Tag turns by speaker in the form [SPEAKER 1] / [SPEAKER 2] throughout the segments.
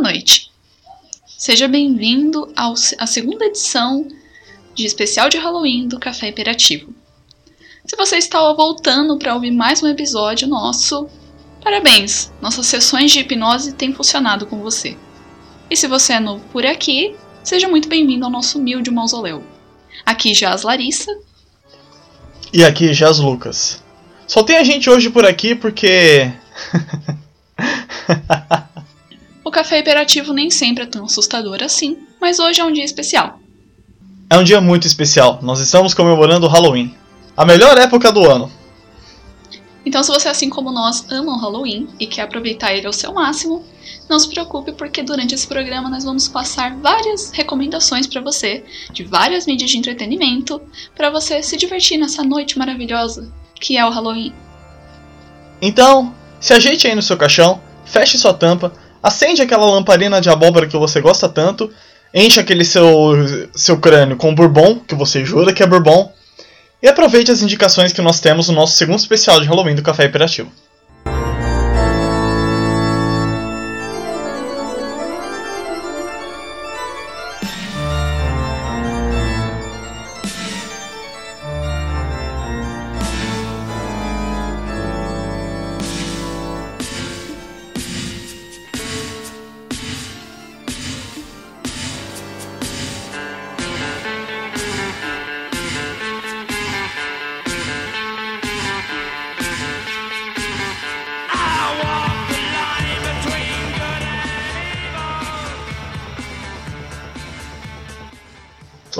[SPEAKER 1] noite. Seja bem-vindo à segunda edição de especial de Halloween do Café Imperativo. Se você está voltando para ouvir mais um episódio nosso, parabéns! Nossas sessões de hipnose têm funcionado com você. E se você é novo por aqui, seja muito bem-vindo ao nosso humilde mausoléu. Aqui já as Larissa.
[SPEAKER 2] E aqui já as Lucas. Só tem a gente hoje por aqui porque.
[SPEAKER 1] o café hiperativo nem sempre é tão assustador assim, mas hoje é um dia especial.
[SPEAKER 2] É um dia muito especial. Nós estamos comemorando o Halloween. A melhor época do ano.
[SPEAKER 1] Então, se você, assim como nós, ama o Halloween e quer aproveitar ele ao seu máximo, não se preocupe, porque durante esse programa nós vamos passar várias recomendações para você de várias mídias de entretenimento para você se divertir nessa noite maravilhosa que é o Halloween.
[SPEAKER 2] Então, se ajeite aí no seu caixão, feche sua tampa, acende aquela lamparina de abóbora que você gosta tanto, enche aquele seu, seu crânio com bourbon, que você jura que é bourbon, e aproveite as indicações que nós temos no nosso segundo especial de Halloween do Café Imperativo.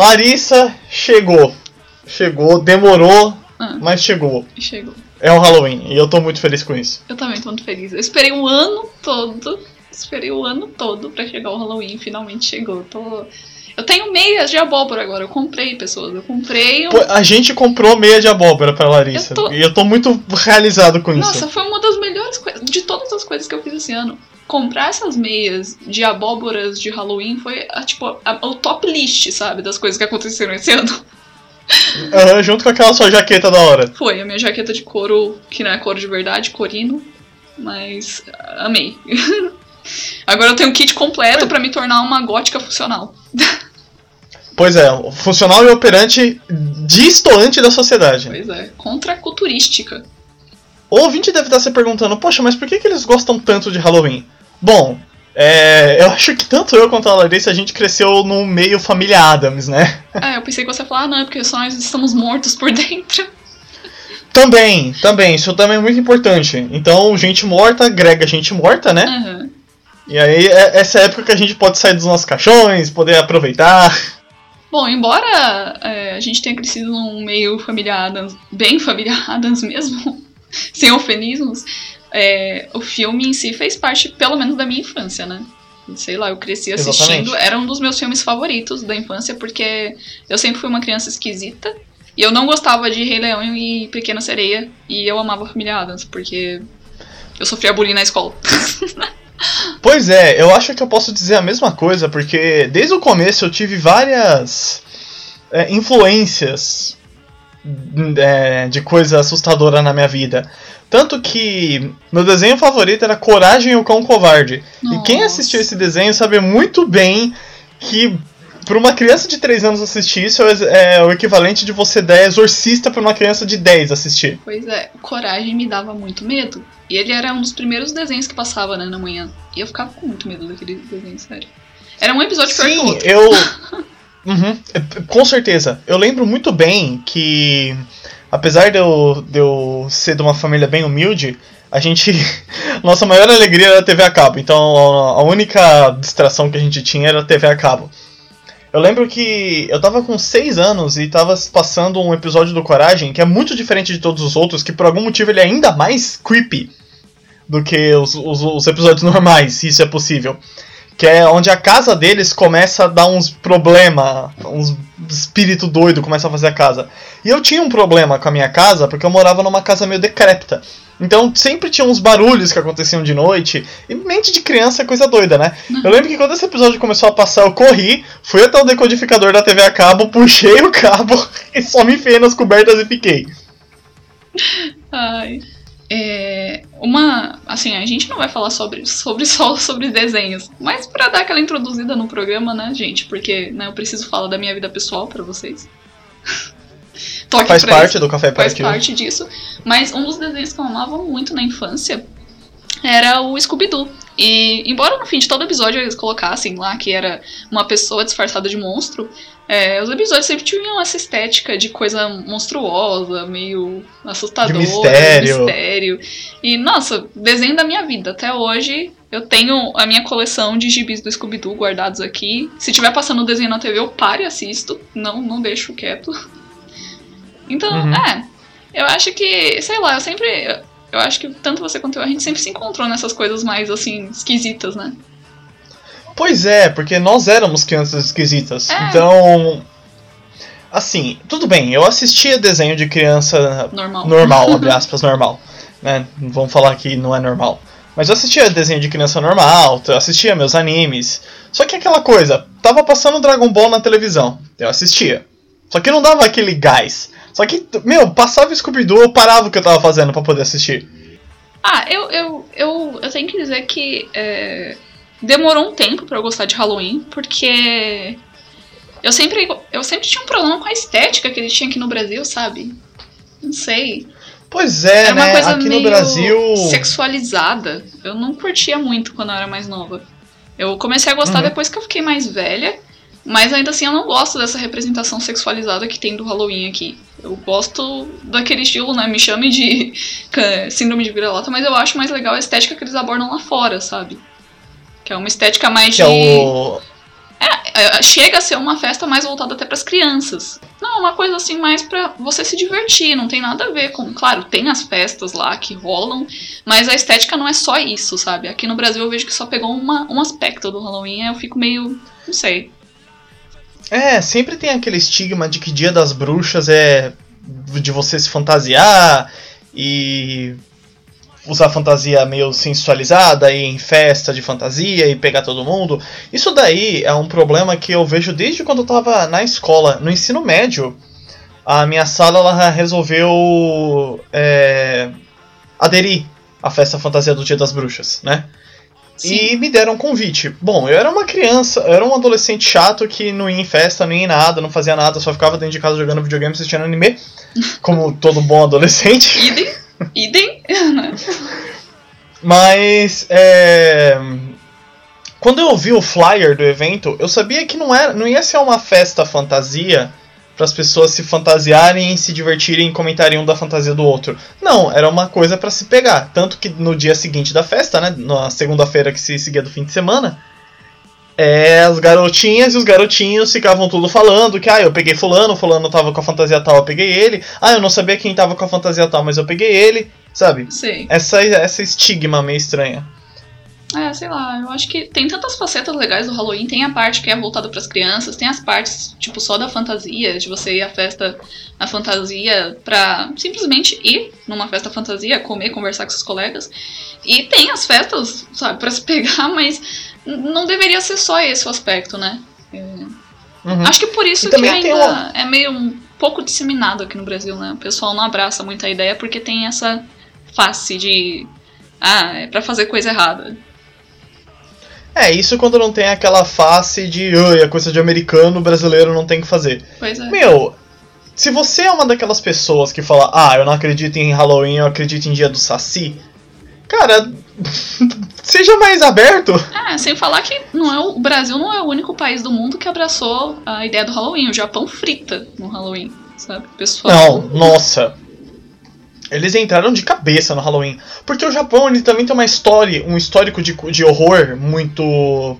[SPEAKER 2] Larissa chegou. Chegou, demorou, ah, mas chegou.
[SPEAKER 1] Chegou.
[SPEAKER 2] É o Halloween e eu tô muito feliz com isso.
[SPEAKER 1] Eu também tô muito feliz. Eu esperei um ano todo. Esperei o ano todo para chegar o Halloween. Finalmente chegou. Tô... Eu tenho meias de abóbora agora. Eu comprei, pessoas. Eu comprei. Um...
[SPEAKER 2] A gente comprou meia de abóbora pra Larissa. Eu tô... E eu tô muito realizado com
[SPEAKER 1] Nossa,
[SPEAKER 2] isso.
[SPEAKER 1] Nossa, foi uma das coisas. De todas as coisas que eu fiz esse ano comprar essas meias de abóboras de Halloween foi, a, tipo, a, o top list, sabe? Das coisas que aconteceram esse ano.
[SPEAKER 2] Uhum, junto com aquela sua jaqueta da hora.
[SPEAKER 1] Foi, a minha jaqueta de couro, que não é couro de verdade, corino. Mas amei. Agora eu tenho um kit completo para me tornar uma gótica funcional.
[SPEAKER 2] Pois é, funcional e operante distoante da sociedade.
[SPEAKER 1] Pois é, contraculturística.
[SPEAKER 2] O ouvinte deve estar se perguntando, poxa, mas por que, que eles gostam tanto de Halloween? Bom, é, eu acho que tanto eu quanto a Larissa a gente cresceu no meio família Adams, né?
[SPEAKER 1] É, eu pensei que você ia falar, ah, não, é porque só nós estamos mortos por dentro.
[SPEAKER 2] Também, também, isso também é muito importante. Então, gente morta agrega gente morta, né?
[SPEAKER 1] Uhum.
[SPEAKER 2] E aí, é essa é época que a gente pode sair dos nossos caixões, poder aproveitar.
[SPEAKER 1] Bom, embora é, a gente tenha crescido num meio familiar Adams, bem familiar Adams mesmo, sem eufemismos, é, o filme em si fez parte, pelo menos, da minha infância, né? Sei lá, eu cresci assistindo. Exatamente. Era um dos meus filmes favoritos da infância, porque eu sempre fui uma criança esquisita. E eu não gostava de Rei Leão e Pequena Sereia. E eu amava Família Adams, porque eu sofria bullying na escola.
[SPEAKER 2] pois é, eu acho que eu posso dizer a mesma coisa, porque desde o começo eu tive várias é, influências é, de coisa assustadora na minha vida. Tanto que meu desenho favorito era Coragem e o Cão Covarde. Nossa. E quem assistiu esse desenho sabe muito bem que para uma criança de 3 anos assistir isso é o equivalente de você dar exorcista para uma criança de 10 assistir.
[SPEAKER 1] Pois é, Coragem me dava muito medo. E ele era um dos primeiros desenhos que passava né, na manhã. E eu ficava com muito medo daquele desenho, sério. Era um episódio
[SPEAKER 2] Sim,
[SPEAKER 1] pior que
[SPEAKER 2] eu. uhum, com certeza. Eu lembro muito bem que apesar de eu, de eu ser de uma família bem humilde, a gente. Nossa maior alegria era a TV a cabo. Então a única distração que a gente tinha era a TV a cabo. Eu lembro que eu tava com 6 anos e tava passando um episódio do Coragem que é muito diferente de todos os outros, que por algum motivo ele é ainda mais creepy do que os, os, os episódios normais, se isso é possível que é onde a casa deles começa a dar uns problema, uns espírito doido começa a fazer a casa. E eu tinha um problema com a minha casa porque eu morava numa casa meio decrépita. Então sempre tinha uns barulhos que aconteciam de noite. E mente de criança é coisa doida, né? Uhum. Eu lembro que quando esse episódio começou a passar, eu corri, fui até o decodificador da TV a cabo, puxei o cabo e só me enfiei nas cobertas e fiquei.
[SPEAKER 1] Ai. É, uma. Assim, a gente não vai falar sobre, sobre só sobre desenhos, mas para dar aquela introduzida no programa, né, gente? Porque né, eu preciso falar da minha vida pessoal para vocês.
[SPEAKER 2] faz parte do café
[SPEAKER 1] Faz parte disso. Mas um dos desenhos que eu amava muito na infância era o Scooby-Doo. E, embora no fim de todo episódio eles colocassem lá que era uma pessoa disfarçada de monstro, é, os episódios sempre tinham essa estética de coisa monstruosa, meio assustadora,
[SPEAKER 2] de mistério.
[SPEAKER 1] mistério. E, nossa, desenho da minha vida. Até hoje eu tenho a minha coleção de gibis do Scooby-Doo guardados aqui. Se tiver passando o desenho na TV, eu paro e assisto. Não, não deixo quieto. Então, uhum. é. Eu acho que, sei lá, eu sempre. Eu acho que tanto você quanto eu, a gente sempre se encontrou nessas coisas mais, assim, esquisitas, né?
[SPEAKER 2] Pois é, porque nós éramos crianças esquisitas. É. Então. Assim, tudo bem, eu assistia desenho de criança
[SPEAKER 1] normal,
[SPEAKER 2] normal abre aspas, normal. Né? Vamos falar que não é normal. Mas eu assistia desenho de criança normal, eu assistia meus animes. Só que aquela coisa, tava passando Dragon Ball na televisão, eu assistia. Só que não dava aquele gás. Só que, meu, passava Scooby-Doo, eu parava o que eu tava fazendo para poder assistir.
[SPEAKER 1] Ah, eu, eu, eu, eu tenho que dizer que é, demorou um tempo para eu gostar de Halloween, porque eu sempre, eu sempre tinha um problema com a estética que ele tinha aqui no Brasil, sabe? Não sei.
[SPEAKER 2] Pois é,
[SPEAKER 1] era uma
[SPEAKER 2] né?
[SPEAKER 1] Coisa
[SPEAKER 2] aqui
[SPEAKER 1] meio
[SPEAKER 2] no Brasil.
[SPEAKER 1] Sexualizada. Eu não curtia muito quando eu era mais nova. Eu comecei a gostar uhum. depois que eu fiquei mais velha. Mas ainda assim eu não gosto dessa representação sexualizada que tem do Halloween aqui. Eu gosto daquele estilo, né? Me chame de síndrome de vira-lata, mas eu acho mais legal a estética que eles abordam lá fora, sabe? Que é uma estética mais
[SPEAKER 2] que
[SPEAKER 1] de.
[SPEAKER 2] É o...
[SPEAKER 1] É, é, chega a ser uma festa mais voltada até para as crianças. Não, uma coisa assim mais para você se divertir, não tem nada a ver com, claro, tem as festas lá que rolam, mas a estética não é só isso, sabe? Aqui no Brasil eu vejo que só pegou uma, um aspecto do Halloween, eu fico meio, não sei.
[SPEAKER 2] É, sempre tem aquele estigma de que Dia das Bruxas é de você se fantasiar e usar fantasia meio sensualizada e em festa de fantasia e pegar todo mundo. Isso daí é um problema que eu vejo desde quando eu tava na escola, no ensino médio. A minha sala ela resolveu é, aderir à festa fantasia do Dia das Bruxas, né? Sim. E me deram um convite. Bom, eu era uma criança, eu era um adolescente chato que não ia em festa, nem em nada, não fazia nada, só ficava dentro de casa jogando videogame, assistindo anime, como todo bom adolescente.
[SPEAKER 1] Idem, idem.
[SPEAKER 2] Mas, é... Quando eu vi o flyer do evento, eu sabia que não, era, não ia ser uma festa fantasia para as pessoas se fantasiarem, se divertirem e comentarem um da fantasia do outro. Não, era uma coisa para se pegar. Tanto que no dia seguinte da festa, né, na segunda-feira que se seguia do fim de semana, é, as garotinhas e os garotinhos ficavam tudo falando que, ah, eu peguei fulano, fulano tava com a fantasia tal, eu peguei ele. Ah, eu não sabia quem tava com a fantasia tal, mas eu peguei ele, sabe?
[SPEAKER 1] Sim.
[SPEAKER 2] Essa, essa estigma meio estranha.
[SPEAKER 1] É, sei lá, eu acho que tem tantas facetas legais do Halloween. Tem a parte que é voltada para as crianças, tem as partes, tipo, só da fantasia, de você ir à festa na fantasia pra simplesmente ir numa festa fantasia, comer, conversar com seus colegas. E tem as festas, sabe, para se pegar, mas não deveria ser só esse o aspecto, né? É... Uhum. Acho que por isso que ainda é meio um pouco disseminado aqui no Brasil, né? O pessoal não abraça muito a ideia porque tem essa face de. Ah, é pra fazer coisa errada.
[SPEAKER 2] É, isso quando não tem aquela face de é coisa de americano, brasileiro não tem que fazer.
[SPEAKER 1] Pois é.
[SPEAKER 2] Meu, se você é uma daquelas pessoas que fala, ah, eu não acredito em Halloween, eu acredito em dia do Saci, cara, seja mais aberto.
[SPEAKER 1] É, sem falar que não é o, o Brasil não é o único país do mundo que abraçou a ideia do Halloween. O Japão frita no Halloween, sabe? Pessoal.
[SPEAKER 2] Não, nossa. Eles entraram de cabeça no Halloween. Porque o Japão ele também tem uma história, um histórico de, de horror muito.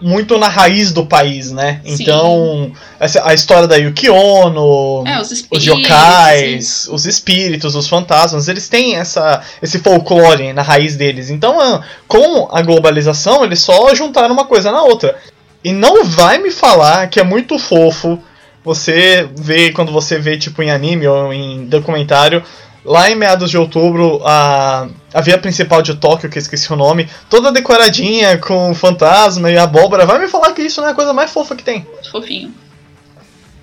[SPEAKER 2] Muito na raiz do país, né? Sim. Então, essa, a história da Yuki Ono,
[SPEAKER 1] é, os,
[SPEAKER 2] os yokais, os espíritos, os fantasmas, eles têm essa, esse folclore na raiz deles. Então, ah, com a globalização, eles só juntaram uma coisa na outra. E não vai me falar que é muito fofo você vê, quando você vê, tipo, em anime ou em documentário, lá em meados de outubro, a, a via principal de Tóquio, que eu esqueci o nome, toda decoradinha com fantasma e abóbora, vai me falar que isso não é a coisa mais fofa que tem.
[SPEAKER 1] Fofinho.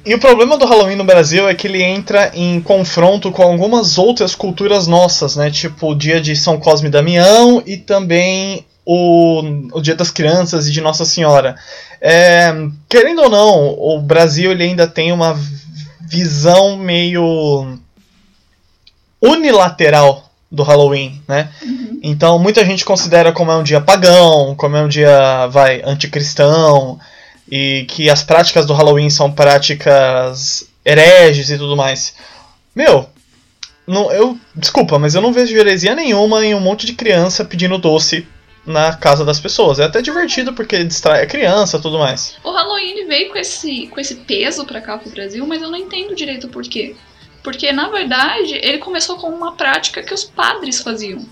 [SPEAKER 2] E o problema do Halloween no Brasil é que ele entra em confronto com algumas outras culturas nossas, né? Tipo o dia de São Cosme e Damião e também o, o Dia das Crianças e de Nossa Senhora. É, querendo ou não, o Brasil ele ainda tem uma visão meio unilateral do Halloween, né?
[SPEAKER 1] Uhum.
[SPEAKER 2] Então muita gente considera como é um dia pagão, como é um dia, vai, anticristão, e que as práticas do Halloween são práticas hereges e tudo mais. Meu, não, eu desculpa, mas eu não vejo heresia nenhuma em um monte de criança pedindo doce na casa das pessoas. É até divertido porque distrai a criança e tudo mais.
[SPEAKER 1] O Halloween veio com esse, com esse peso pra cá pro Brasil, mas eu não entendo direito por quê. Porque, na verdade, ele começou com uma prática que os padres faziam.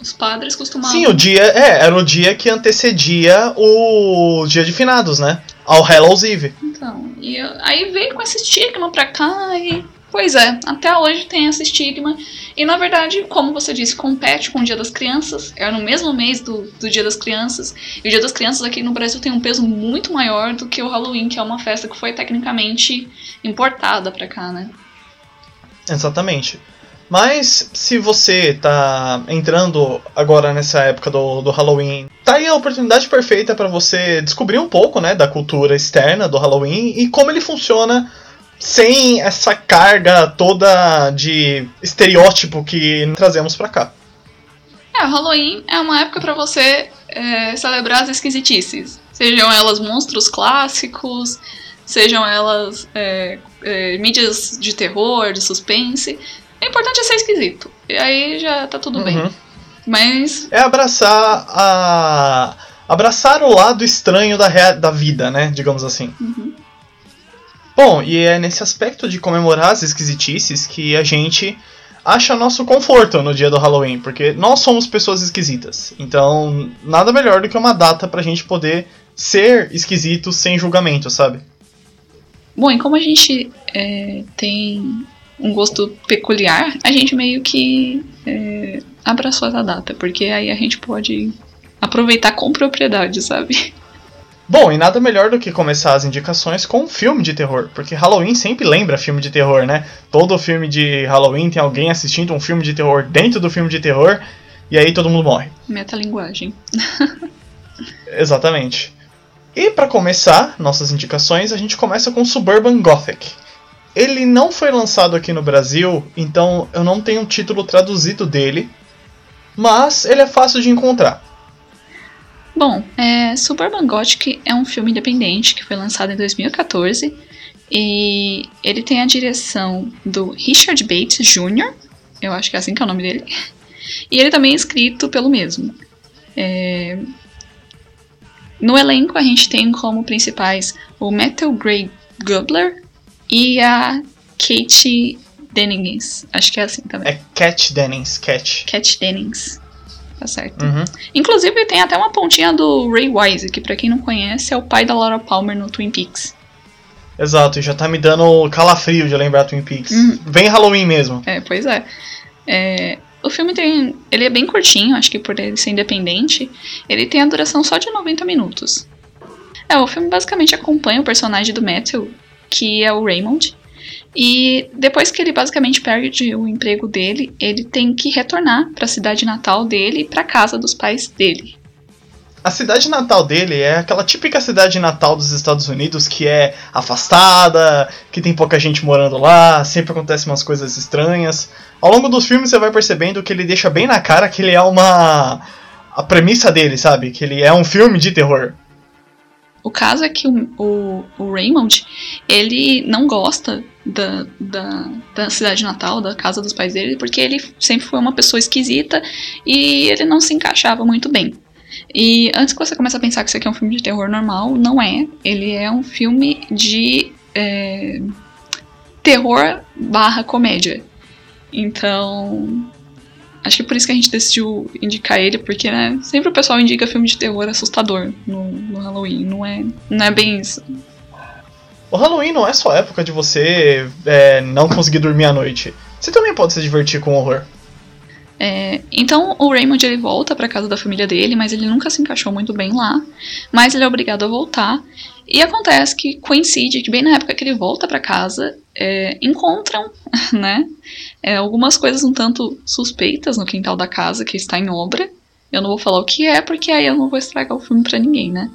[SPEAKER 1] Os padres costumavam.
[SPEAKER 2] Sim, o dia. É, era o dia que antecedia o dia de finados, né? Ao Hallows Eve.
[SPEAKER 1] Então, e aí veio com esse estigma pra cá e. Pois é, até hoje tem esse estigma. E na verdade, como você disse, compete com o Dia das Crianças. É no mesmo mês do, do Dia das Crianças. E o Dia das Crianças aqui no Brasil tem um peso muito maior do que o Halloween, que é uma festa que foi tecnicamente importada pra cá, né?
[SPEAKER 2] Exatamente. Mas se você tá entrando agora nessa época do, do Halloween, tá aí a oportunidade perfeita para você descobrir um pouco, né, da cultura externa do Halloween e como ele funciona sem essa carga toda de estereótipo que trazemos pra cá.
[SPEAKER 1] É, Halloween é uma época pra você é, celebrar as esquisitices. Sejam elas monstros clássicos, sejam elas é, é, mídias de terror, de suspense. O importante é ser esquisito. E aí já tá tudo bem.
[SPEAKER 2] Uhum.
[SPEAKER 1] Mas,
[SPEAKER 2] É abraçar a abraçar o lado estranho da, rea- da vida, né, digamos assim.
[SPEAKER 1] uhum.
[SPEAKER 2] Bom, e é nesse aspecto de comemorar as esquisitices que a gente acha nosso conforto no dia do Halloween, porque nós somos pessoas esquisitas. Então, nada melhor do que uma data pra gente poder ser esquisito sem julgamento, sabe?
[SPEAKER 1] Bom, e como a gente é, tem um gosto peculiar, a gente meio que é, abraçou essa data, porque aí a gente pode aproveitar com propriedade, sabe?
[SPEAKER 2] Bom, e nada melhor do que começar as indicações com um filme de terror, porque Halloween sempre lembra filme de terror, né? Todo filme de Halloween tem alguém assistindo um filme de terror dentro do filme de terror, e aí todo mundo morre.
[SPEAKER 1] Metalinguagem.
[SPEAKER 2] Exatamente. E para começar nossas indicações, a gente começa com Suburban Gothic. Ele não foi lançado aqui no Brasil, então eu não tenho um título traduzido dele, mas ele é fácil de encontrar.
[SPEAKER 1] Bom, é, Suburban Gothic é um filme independente que foi lançado em 2014 e ele tem a direção do Richard Bates Jr., eu acho que é assim que é o nome dele, e ele também é escrito pelo mesmo. É, no elenco a gente tem como principais o Metal Grey Gubler e a Kate Dennings, acho que é assim também.
[SPEAKER 2] É Cat Dennings, Cat.
[SPEAKER 1] Cat Dennings, tá certo.
[SPEAKER 2] Uhum.
[SPEAKER 1] Inclusive tem até uma pontinha do Ray Wise, que pra quem não conhece é o pai da Laura Palmer no Twin Peaks.
[SPEAKER 2] Exato, e já tá me dando calafrio de lembrar Twin Peaks.
[SPEAKER 1] Uhum.
[SPEAKER 2] Vem Halloween mesmo.
[SPEAKER 1] É, pois é. É, O filme tem. Ele é bem curtinho, acho que por ele ser independente. Ele tem a duração só de 90 minutos. É, o filme basicamente acompanha o personagem do Matthew, que é o Raymond. E depois que ele basicamente perde o emprego dele, ele tem que retornar para a cidade natal dele e para casa dos pais dele.
[SPEAKER 2] A cidade natal dele é aquela típica cidade natal dos Estados Unidos que é afastada, que tem pouca gente morando lá, sempre acontecem umas coisas estranhas. Ao longo dos filmes você vai percebendo que ele deixa bem na cara que ele é uma. a premissa dele, sabe? Que ele é um filme de terror.
[SPEAKER 1] O caso é que o, o, o Raymond, ele não gosta da, da, da cidade natal, da casa dos pais dele, porque ele sempre foi uma pessoa esquisita e ele não se encaixava muito bem. E antes que você comece a pensar que isso aqui é um filme de terror normal, não é. Ele é um filme de é, terror barra comédia. Então, acho que por isso que a gente decidiu indicar ele, porque né, sempre o pessoal indica filme de terror assustador no, no Halloween. Não é, não é bem isso.
[SPEAKER 2] O Halloween não é só época de você é, não conseguir dormir à noite. Você também pode se divertir com horror.
[SPEAKER 1] É, então o Raymond ele volta para casa da família dele, mas ele nunca se encaixou muito bem lá. Mas ele é obrigado a voltar. E acontece que coincide que bem na época que ele volta para casa, é, encontram, né, é, algumas coisas um tanto suspeitas no quintal da casa que está em obra. Eu não vou falar o que é, porque aí eu não vou estragar o filme para ninguém, né?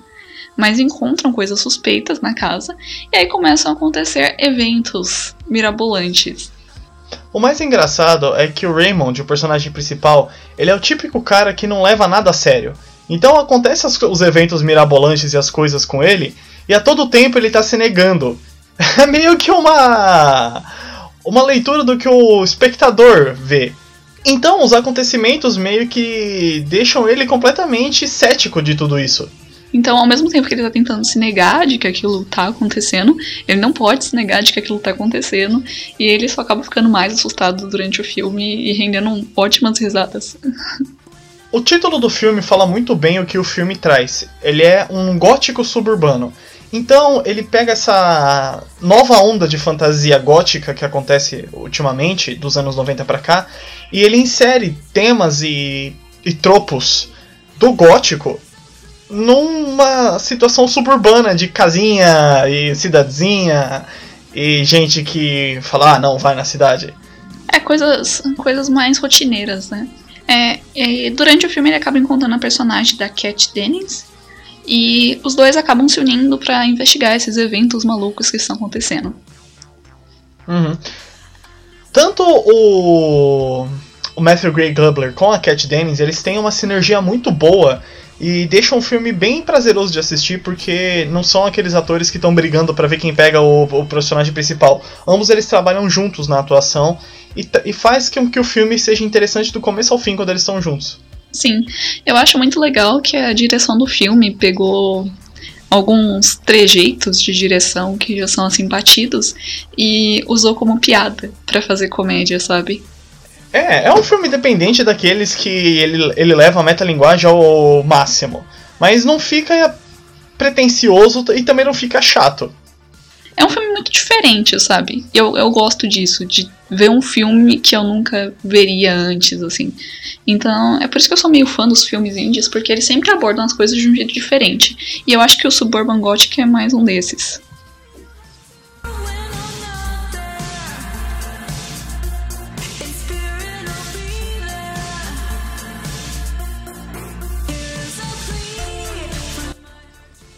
[SPEAKER 1] Mas encontram coisas suspeitas na casa e aí começam a acontecer eventos mirabolantes.
[SPEAKER 2] O mais engraçado é que o Raymond, o personagem principal, ele é o típico cara que não leva nada a sério. Então acontecem os eventos mirabolantes e as coisas com ele, e a todo tempo ele tá se negando. É meio que uma uma leitura do que o espectador vê. Então os acontecimentos meio que deixam ele completamente cético de tudo isso.
[SPEAKER 1] Então, ao mesmo tempo que ele tá tentando se negar de que aquilo tá acontecendo, ele não pode se negar de que aquilo tá acontecendo, e ele só acaba ficando mais assustado durante o filme e rendendo ótimas risadas.
[SPEAKER 2] O título do filme fala muito bem o que o filme traz. Ele é um gótico suburbano. Então, ele pega essa nova onda de fantasia gótica que acontece ultimamente, dos anos 90 para cá, e ele insere temas e, e tropos do gótico numa situação suburbana de casinha e cidadezinha e gente que fala, ah, não, vai na cidade.
[SPEAKER 1] É, coisas, coisas mais rotineiras, né? É, durante o filme ele acaba encontrando a personagem da Cat Dennings e os dois acabam se unindo para investigar esses eventos malucos que estão acontecendo.
[SPEAKER 2] Uhum. Tanto o, o Matthew Gray Gubler com a Cat Dennings, eles têm uma sinergia muito boa e deixa um filme bem prazeroso de assistir, porque não são aqueles atores que estão brigando para ver quem pega o, o, personagem principal. Ambos eles trabalham juntos na atuação e, e faz com que o filme seja interessante do começo ao fim quando eles estão juntos.
[SPEAKER 1] Sim, eu acho muito legal que a direção do filme pegou alguns trejeitos de direção que já são assim batidos e usou como piada para fazer comédia, sabe?
[SPEAKER 2] É, é um filme independente daqueles que ele, ele leva a metalinguagem ao máximo. Mas não fica pretencioso e também não fica chato.
[SPEAKER 1] É um filme muito diferente, sabe? Eu, eu gosto disso, de ver um filme que eu nunca veria antes, assim. Então, é por isso que eu sou meio fã dos filmes indies, porque eles sempre abordam as coisas de um jeito diferente. E eu acho que o Suburban Gothic é mais um desses.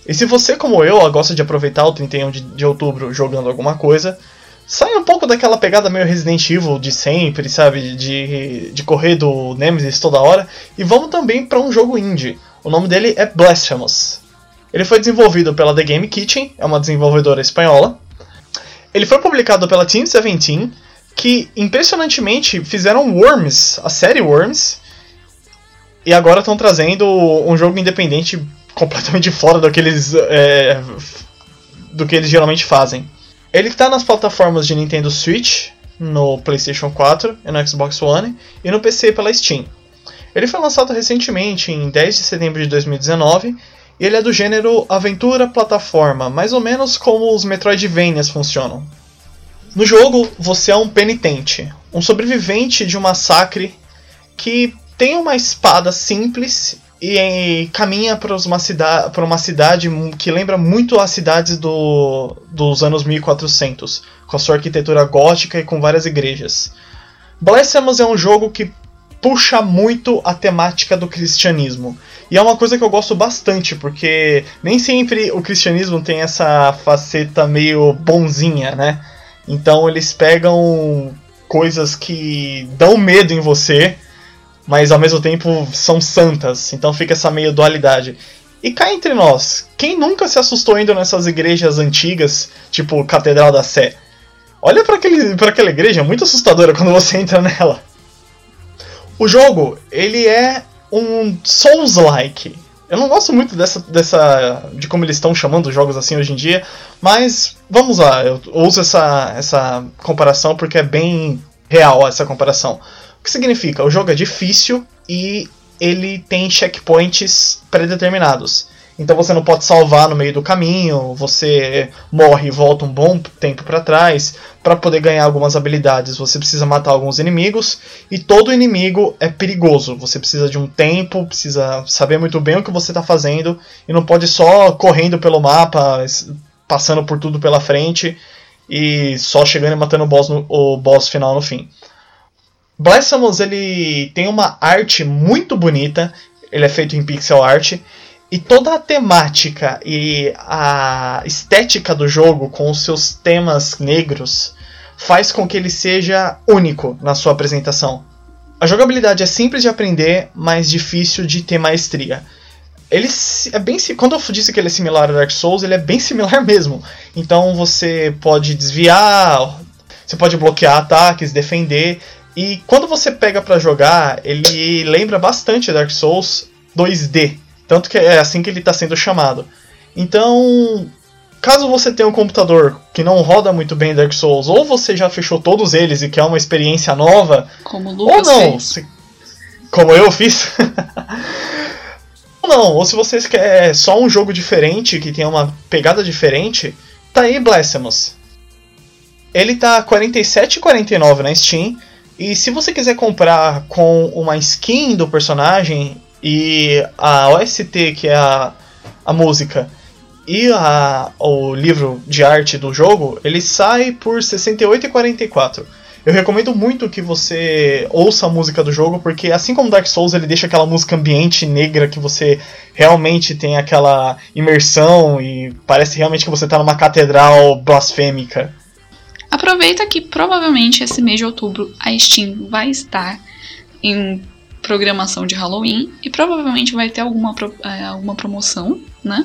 [SPEAKER 2] E se você, como eu, gosta de aproveitar o 31 de, de outubro jogando alguma coisa, sai um pouco daquela pegada meio Resident Evil de sempre, sabe? De, de correr do Nemesis toda hora. E vamos também para um jogo indie. O nome dele é Blasphemous. Ele foi desenvolvido pela The Game Kitchen, é uma desenvolvedora espanhola. Ele foi publicado pela Team 17, que impressionantemente fizeram Worms, a série Worms, e agora estão trazendo um jogo independente completamente fora do que eles, é, do que eles geralmente fazem. Ele está nas plataformas de Nintendo Switch, no PlayStation 4 e no Xbox One e no PC pela Steam. Ele foi lançado recentemente, em 10 de setembro de 2019, e ele é do gênero aventura plataforma, mais ou menos como os Metroidvanias funcionam. No jogo, você é um penitente, um sobrevivente de um massacre que tem uma espada simples e caminha para uma, cida uma cidade que lembra muito as cidades do, dos anos 1400, com a sua arquitetura gótica e com várias igrejas. Blasphemous é um jogo que puxa muito a temática do cristianismo. E é uma coisa que eu gosto bastante, porque nem sempre o cristianismo tem essa faceta meio bonzinha, né? Então eles pegam coisas que dão medo em você mas ao mesmo tempo são santas, então fica essa meio dualidade. E cá entre nós, quem nunca se assustou indo nessas igrejas antigas, tipo Catedral da Sé? Olha para aquela igreja, é muito assustadora quando você entra nela. O jogo, ele é um Souls-like. Eu não gosto muito dessa, dessa de como eles estão chamando os jogos assim hoje em dia, mas vamos lá, eu uso essa, essa comparação porque é bem real essa comparação. O que significa? O jogo é difícil e ele tem checkpoints pré-determinados. Então você não pode salvar no meio do caminho, você morre e volta um bom tempo para trás. Para poder ganhar algumas habilidades, você precisa matar alguns inimigos e todo inimigo é perigoso. Você precisa de um tempo, precisa saber muito bem o que você está fazendo e não pode só correndo pelo mapa, passando por tudo pela frente e só chegando e matando o boss, no, o boss final no fim. Blasphemous ele tem uma arte muito bonita, ele é feito em pixel art e toda a temática e a estética do jogo, com os seus temas negros, faz com que ele seja único na sua apresentação. A jogabilidade é simples de aprender, mas difícil de ter maestria. Ele é bem. Quando eu disse que ele é similar a Dark Souls, ele é bem similar mesmo. Então você pode desviar, você pode bloquear ataques, defender. E quando você pega para jogar, ele lembra bastante Dark Souls 2D. Tanto que é assim que ele está sendo chamado. Então, caso você tenha um computador que não roda muito bem Dark Souls, ou você já fechou todos eles e quer uma experiência nova,
[SPEAKER 1] como o Lucas
[SPEAKER 2] ou não,
[SPEAKER 1] fez.
[SPEAKER 2] Se, como eu fiz. ou não, ou se você quer só um jogo diferente, que tenha uma pegada diferente, tá aí Blasphemous. Ele tá R$ 47,49 na Steam. E se você quiser comprar com uma skin do personagem, e a OST, que é a, a música, e a, o livro de arte do jogo, ele sai por R$ 68,44. Eu recomendo muito que você ouça a música do jogo, porque assim como Dark Souls, ele deixa aquela música ambiente negra que você realmente tem aquela imersão e parece realmente que você está numa catedral blasfêmica.
[SPEAKER 1] Aproveita que provavelmente esse mês de outubro a Steam vai estar em programação de Halloween e provavelmente vai ter alguma, é, alguma promoção, né?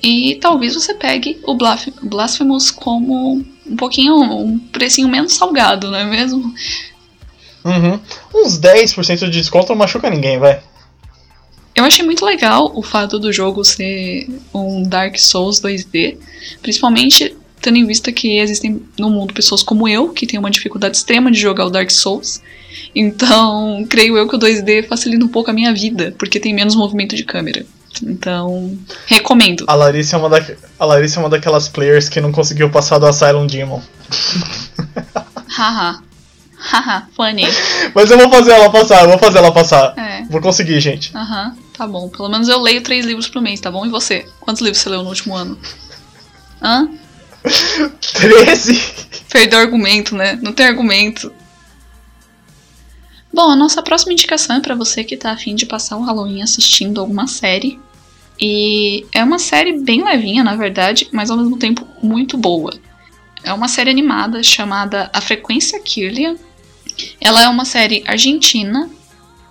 [SPEAKER 1] E talvez você pegue o Blasphemous como um pouquinho, um precinho menos salgado, não é mesmo?
[SPEAKER 2] Uhum. Uns 10% de desconto não machuca ninguém, vai.
[SPEAKER 1] Eu achei muito legal o fato do jogo ser um Dark Souls 2D, principalmente tendo em vista que existem no mundo pessoas como eu, que tem uma dificuldade extrema de jogar o Dark Souls. Então, creio eu que o 2D facilita um pouco a minha vida, porque tem menos movimento de câmera. Então, recomendo.
[SPEAKER 2] A Larissa é uma, da, a Larissa é uma daquelas players que não conseguiu passar do Asylum Demon.
[SPEAKER 1] Haha. Haha, funny.
[SPEAKER 2] Mas eu vou fazer ela passar, eu vou fazer ela passar. É. Vou conseguir, gente.
[SPEAKER 1] Aham, tá bom. Pelo menos eu leio três livros por mês, tá bom? E você? Quantos livros você leu no último ano? Hã?
[SPEAKER 2] 13?
[SPEAKER 1] Perdeu argumento, né? Não tem argumento. Bom, a nossa próxima indicação é para você que tá afim de passar o Halloween assistindo alguma série. E é uma série bem levinha, na verdade, mas ao mesmo tempo muito boa. É uma série animada chamada A Frequência Kirlian. Ela é uma série argentina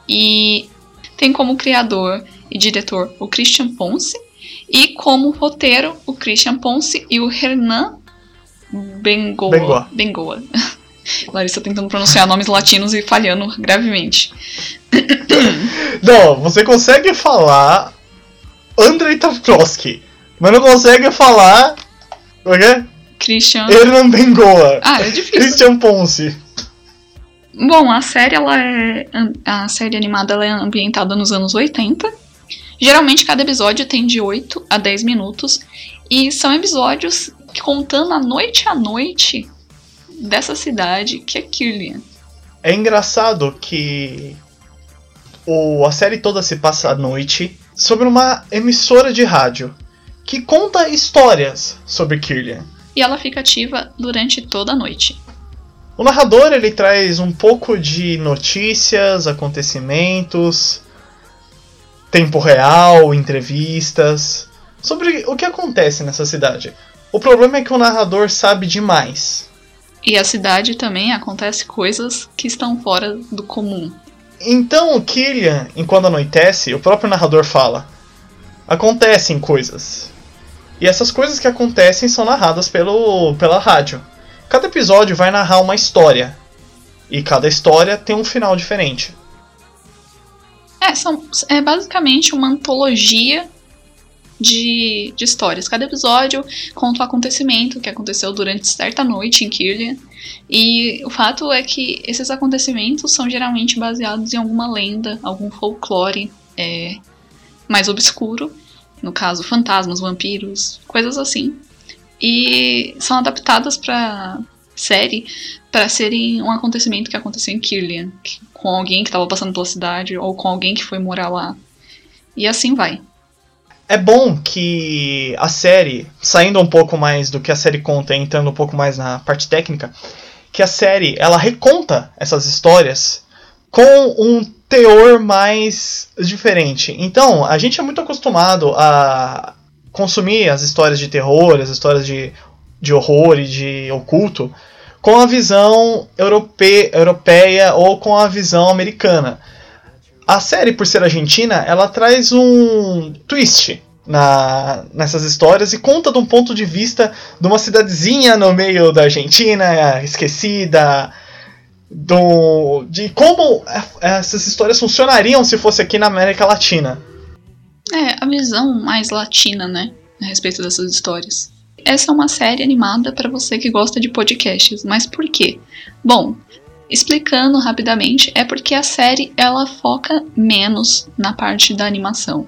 [SPEAKER 1] e tem como criador e diretor o Christian Ponce e como roteiro o Christian Ponce e o Hernan Bengoa. Bengoa. Bengoa. Larissa tentando pronunciar nomes latinos e falhando gravemente.
[SPEAKER 2] Não, você consegue falar Andrei Tarkovsky, mas não consegue falar. O quê?
[SPEAKER 1] Christian.
[SPEAKER 2] Hernan Bengoa.
[SPEAKER 1] Ah, é difícil.
[SPEAKER 2] Christian Ponce.
[SPEAKER 1] Bom, a série ela é a série animada ela é ambientada nos anos 80. Geralmente cada episódio tem de 8 a 10 minutos e são episódios contando a noite a noite dessa cidade que é Kirlian.
[SPEAKER 2] É engraçado que o, a série toda se passa à noite sobre uma emissora de rádio que conta histórias sobre Kirlian.
[SPEAKER 1] E ela fica ativa durante toda a noite.
[SPEAKER 2] O narrador ele traz um pouco de notícias, acontecimentos, tempo real, entrevistas sobre o que acontece nessa cidade. O problema é que o narrador sabe demais.
[SPEAKER 1] E a cidade também acontece coisas que estão fora do comum.
[SPEAKER 2] Então, o Killian, enquanto anoitece, o próprio narrador fala: acontecem coisas. E essas coisas que acontecem são narradas pelo, pela rádio. Cada episódio vai narrar uma história. E cada história tem um final diferente.
[SPEAKER 1] É, são, é basicamente uma antologia de, de histórias. Cada episódio conta um acontecimento que aconteceu durante certa noite em Kirlian. E o fato é que esses acontecimentos são geralmente baseados em alguma lenda, algum folclore é, mais obscuro. no caso, fantasmas, vampiros, coisas assim. E são adaptadas para série para serem um acontecimento que aconteceu em Kirlian, com alguém que estava passando pela cidade ou com alguém que foi morar lá. E assim vai.
[SPEAKER 2] É bom que a série, saindo um pouco mais do que a série conta, entrando um pouco mais na parte técnica, que a série ela reconta essas histórias com um teor mais diferente. Então, a gente é muito acostumado a consumir as histórias de terror, as histórias de, de horror e de oculto com a visão europe, europeia ou com a visão americana. A série, por ser argentina, ela traz um twist na, nessas histórias e conta de um ponto de vista de uma cidadezinha no meio da Argentina, esquecida, do, de como essas histórias funcionariam se fosse aqui na América Latina.
[SPEAKER 1] É, a visão mais latina, né, a respeito dessas histórias. Essa é uma série animada para você que gosta de podcasts, mas por quê? Bom, explicando rapidamente, é porque a série ela foca menos na parte da animação.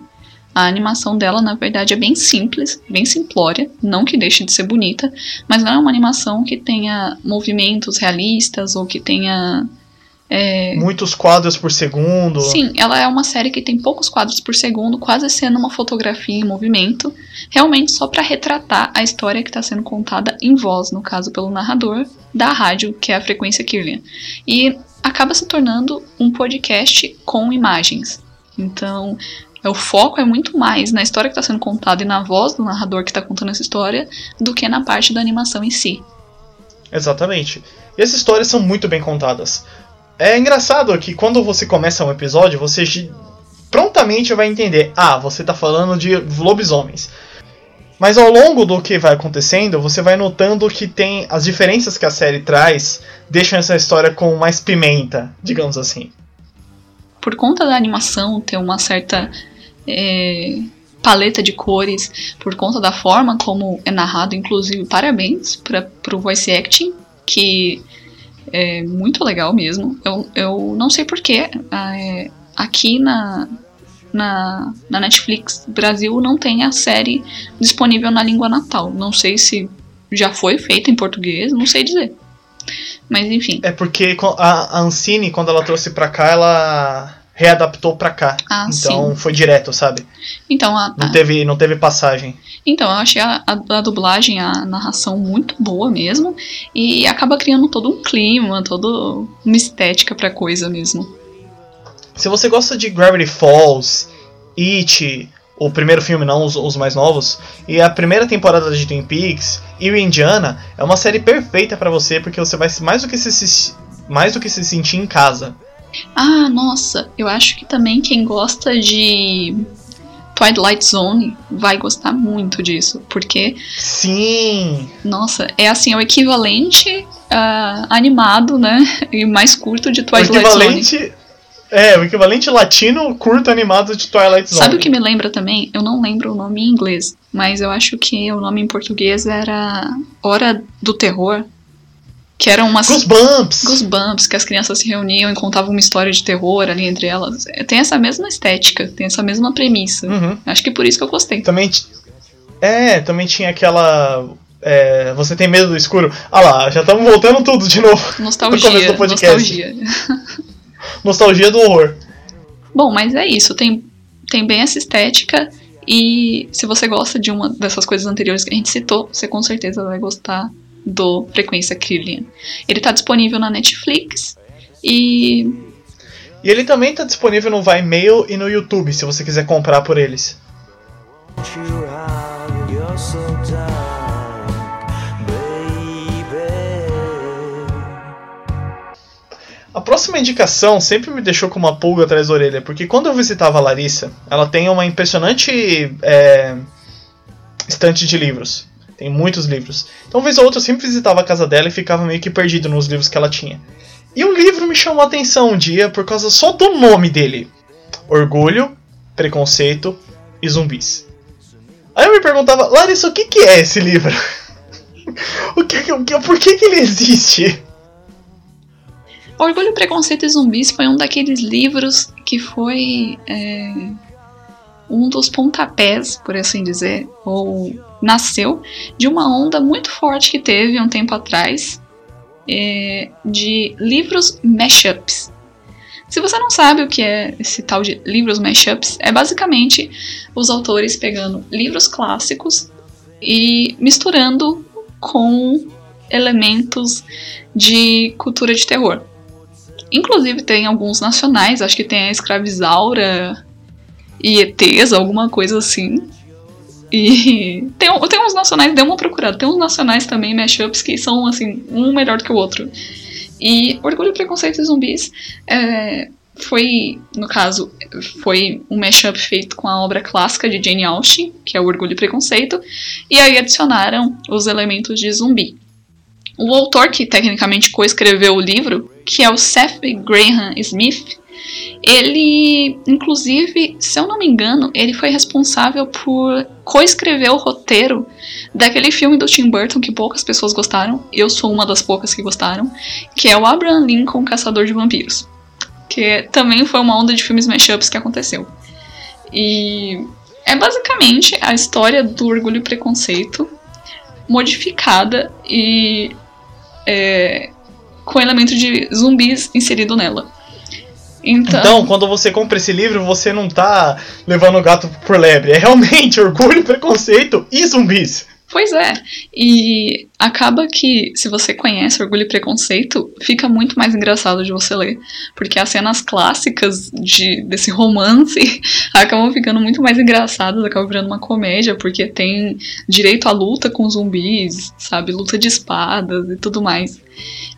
[SPEAKER 1] A animação dela, na verdade, é bem simples, bem simplória, não que deixe de ser bonita, mas não é uma animação que tenha movimentos realistas ou que tenha é...
[SPEAKER 2] Muitos quadros por segundo.
[SPEAKER 1] Sim, ela é uma série que tem poucos quadros por segundo, quase sendo uma fotografia em movimento, realmente só para retratar a história que está sendo contada em voz, no caso pelo narrador da rádio, que é a frequência Kirlian. E acaba se tornando um podcast com imagens. Então, o foco é muito mais na história que está sendo contada e na voz do narrador que está contando essa história do que na parte da animação em si.
[SPEAKER 2] Exatamente. E as histórias são muito bem contadas. É engraçado que quando você começa um episódio, você prontamente vai entender: ah, você tá falando de lobisomens. Mas ao longo do que vai acontecendo, você vai notando que tem as diferenças que a série traz, deixam essa história com mais pimenta, digamos assim.
[SPEAKER 1] Por conta da animação ter uma certa é, paleta de cores, por conta da forma como é narrado, inclusive parabéns para o voice acting, que é muito legal mesmo. Eu, eu não sei porquê. É, aqui na, na, na Netflix Brasil não tem a série disponível na língua natal. Não sei se já foi feita em português, não sei dizer. Mas enfim.
[SPEAKER 2] É porque a Ancine, quando ela trouxe pra cá, ela readaptou pra cá. Ah, então sim. foi direto, sabe?
[SPEAKER 1] Então a,
[SPEAKER 2] não, teve, não teve passagem.
[SPEAKER 1] Então, eu achei a, a, a, dublagem, a narração muito boa mesmo. E acaba criando todo um clima, toda uma estética pra coisa mesmo.
[SPEAKER 2] Se você gosta de Gravity Falls, It, o primeiro filme, não os, os mais novos, e a primeira temporada de Twin Peaks, e o Indiana, é uma série perfeita para você, porque você vai mais do que se, mais do que se sentir em casa.
[SPEAKER 1] Ah, nossa, eu acho que também quem gosta de Twilight Zone vai gostar muito disso, porque.
[SPEAKER 2] Sim!
[SPEAKER 1] Nossa, é assim, é o equivalente uh, animado, né? E mais curto de Twilight o equivalente, Zone.
[SPEAKER 2] É, o equivalente latino curto animado de Twilight Zone.
[SPEAKER 1] Sabe o que me lembra também? Eu não lembro o nome em inglês, mas eu acho que o nome em português era Hora do Terror. Que eram umas.
[SPEAKER 2] Goosebumps!
[SPEAKER 1] Goosebumps, que as crianças se reuniam e contavam uma história de terror ali entre elas. Tem essa mesma estética, tem essa mesma premissa.
[SPEAKER 2] Uhum.
[SPEAKER 1] Acho que por isso que eu gostei.
[SPEAKER 2] Também. É, também tinha aquela. É, você tem medo do escuro? Ah lá, já estamos voltando tudo de novo.
[SPEAKER 1] Nostalgia. No começo do podcast. Nostalgia.
[SPEAKER 2] nostalgia do horror.
[SPEAKER 1] Bom, mas é isso. Tem, tem bem essa estética. E se você gosta de uma dessas coisas anteriores que a gente citou, você com certeza vai gostar do Frequência Kirlian. Ele está disponível na Netflix e.
[SPEAKER 2] E ele também está disponível no Vimeo e no YouTube, se você quiser comprar por eles. A próxima indicação sempre me deixou com uma pulga atrás da orelha, porque quando eu visitava a Larissa, ela tem uma impressionante é, estante de livros. Tem muitos livros. Então, vez ou outra, eu sempre visitava a casa dela e ficava meio que perdido nos livros que ela tinha. E um livro me chamou a atenção um dia por causa só do nome dele: Orgulho, Preconceito e Zumbis. Aí eu me perguntava, Larissa, o que, que é esse livro? o que, o que, por que, que ele existe?
[SPEAKER 1] Orgulho, Preconceito e Zumbis foi um daqueles livros que foi. É um dos pontapés, por assim dizer, ou nasceu de uma onda muito forte que teve um tempo atrás é, de livros mashups. Se você não sabe o que é esse tal de livros mashups, é basicamente os autores pegando livros clássicos e misturando com elementos de cultura de terror. Inclusive tem alguns nacionais, acho que tem a Escravizaura e ETs, alguma coisa assim. E tem, tem uns nacionais, deu uma procurada, tem uns nacionais também, mashups, que são assim, um melhor que o outro. E Orgulho, Preconceito e Zumbis é, foi, no caso, foi um mashup feito com a obra clássica de Jane Austen, que é o Orgulho e Preconceito, e aí adicionaram os elementos de zumbi. O autor que tecnicamente coescreveu o livro, que é o Seth Graham Smith, ele, inclusive, se eu não me engano, ele foi responsável por coescrever o roteiro daquele filme do Tim Burton que poucas pessoas gostaram. Eu sou uma das poucas que gostaram, que é o Abraham Lincoln Caçador de Vampiros, que também foi uma onda de filmes mashups que aconteceu. E é basicamente a história do Orgulho e Preconceito modificada e é, com elemento de zumbis inserido nela.
[SPEAKER 2] Então... então... quando você compra esse livro, você não tá levando o gato por lebre. É realmente orgulho, preconceito e zumbis.
[SPEAKER 1] Pois é. E acaba que, se você conhece Orgulho e Preconceito, fica muito mais engraçado de você ler. Porque as cenas clássicas de, desse romance acabam ficando muito mais engraçadas, acabam virando uma comédia, porque tem direito à luta com zumbis, sabe? Luta de espadas e tudo mais.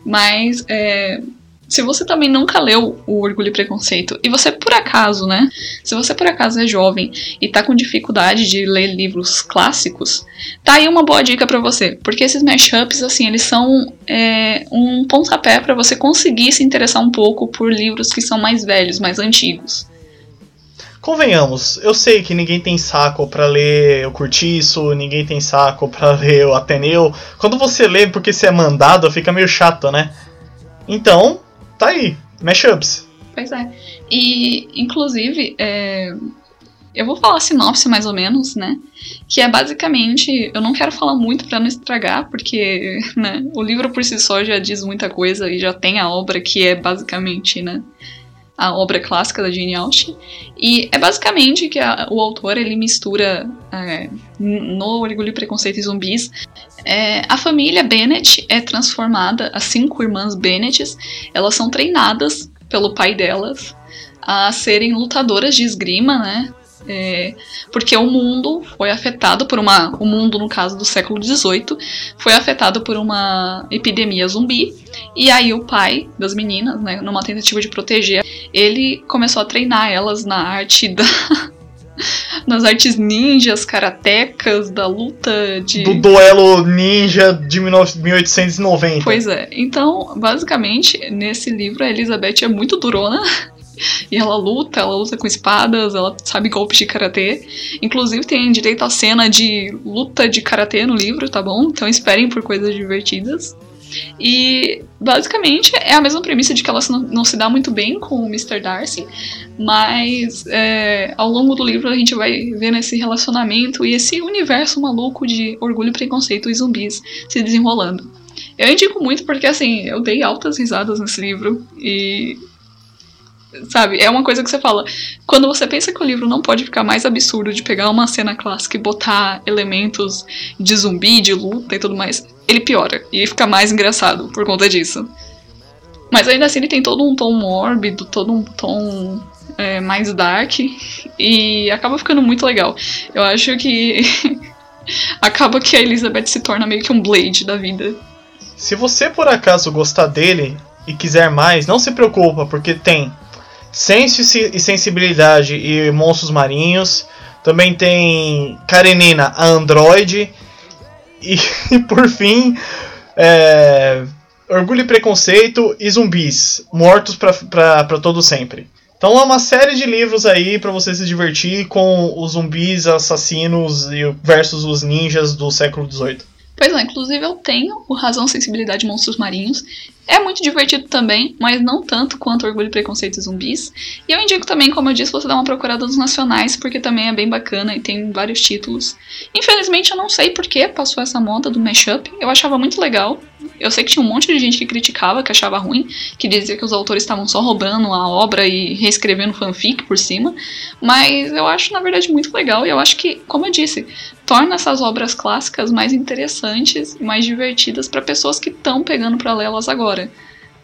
[SPEAKER 1] Mas é, se você também nunca leu o Orgulho e Preconceito, e você por acaso, né? Se você por acaso é jovem e tá com dificuldade de ler livros clássicos, tá aí uma boa dica para você. Porque esses mashups, assim, eles são é, um pontapé para você conseguir se interessar um pouco por livros que são mais velhos, mais antigos.
[SPEAKER 2] Convenhamos, eu sei que ninguém tem saco para ler o Curtiço, ninguém tem saco para ler o Ateneu. Quando você lê porque você é mandado, fica meio chato, né? Então, tá aí, mashups.
[SPEAKER 1] Pois é. E, inclusive, é, eu vou falar sinopse mais ou menos, né? Que é basicamente. Eu não quero falar muito para não estragar, porque né, o livro por si só já diz muita coisa e já tem a obra que é basicamente, né? A obra clássica da Jane Austen. E é basicamente que a, o autor ele mistura é, no Orgulho, Preconceito e Zumbis. É, a família Bennett é transformada, as cinco irmãs Bennett, elas são treinadas pelo pai delas a serem lutadoras de esgrima, né? É, porque o mundo foi afetado por uma. O mundo, no caso do século XVIII, foi afetado por uma epidemia zumbi. E aí o pai das meninas, né, numa tentativa de proteger, ele começou a treinar elas na arte da. nas artes ninjas, karatecas, da luta de.
[SPEAKER 2] Do duelo ninja de 1890.
[SPEAKER 1] Pois é. Então, basicamente, nesse livro, a Elizabeth é muito durona. E ela luta, ela luta com espadas, ela sabe golpes de karatê. Inclusive tem direito à cena de luta de karatê no livro, tá bom? Então esperem por coisas divertidas. E basicamente é a mesma premissa de que ela não, não se dá muito bem com o Mr. Darcy, mas é, ao longo do livro a gente vai vendo esse relacionamento e esse universo maluco de orgulho, preconceito e zumbis se desenrolando. Eu indico muito porque assim, eu dei altas risadas nesse livro e Sabe? É uma coisa que você fala. Quando você pensa que o livro não pode ficar mais absurdo de pegar uma cena clássica e botar elementos de zumbi, de luta e tudo mais, ele piora. E fica mais engraçado por conta disso. Mas ainda assim ele tem todo um tom mórbido, todo um tom é, mais dark. E acaba ficando muito legal. Eu acho que. acaba que a Elizabeth se torna meio que um Blade da vida.
[SPEAKER 2] Se você por acaso gostar dele e quiser mais, não se preocupa, porque tem Senso e Sensibilidade e Monstros Marinhos. Também tem Karenina, a Android. E, e por fim, é, Orgulho e Preconceito e Zumbis, Mortos para todo sempre. Então é uma série de livros aí para você se divertir com os zumbis assassinos versus os ninjas do século XVIII.
[SPEAKER 1] Pois é, inclusive eu tenho o Razão, Sensibilidade Monstros Marinhos. É muito divertido também, mas não tanto quanto Orgulho, Preconceito e Zumbis. E eu indico também, como eu disse, você dar uma procurada nos nacionais, porque também é bem bacana e tem vários títulos. Infelizmente eu não sei por que passou essa moda do mashup. Eu achava muito legal. Eu sei que tinha um monte de gente que criticava, que achava ruim, que dizia que os autores estavam só roubando a obra e reescrevendo fanfic por cima. Mas eu acho, na verdade, muito legal. E eu acho que, como eu disse, torna essas obras clássicas mais interessantes e mais divertidas para pessoas que estão pegando para lê-las agora.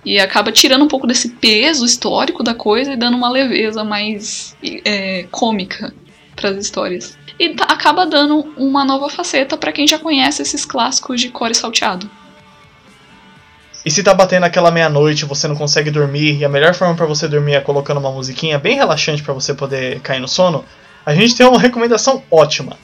[SPEAKER 1] E acaba tirando um pouco desse peso histórico da coisa e dando uma leveza mais é, cômica para as histórias. E tá, acaba dando uma nova faceta para quem já conhece esses clássicos de core salteado.
[SPEAKER 2] E se tá batendo aquela meia-noite, você não consegue dormir, e a melhor forma para você dormir é colocando uma musiquinha bem relaxante para você poder cair no sono, a gente tem uma recomendação ótima.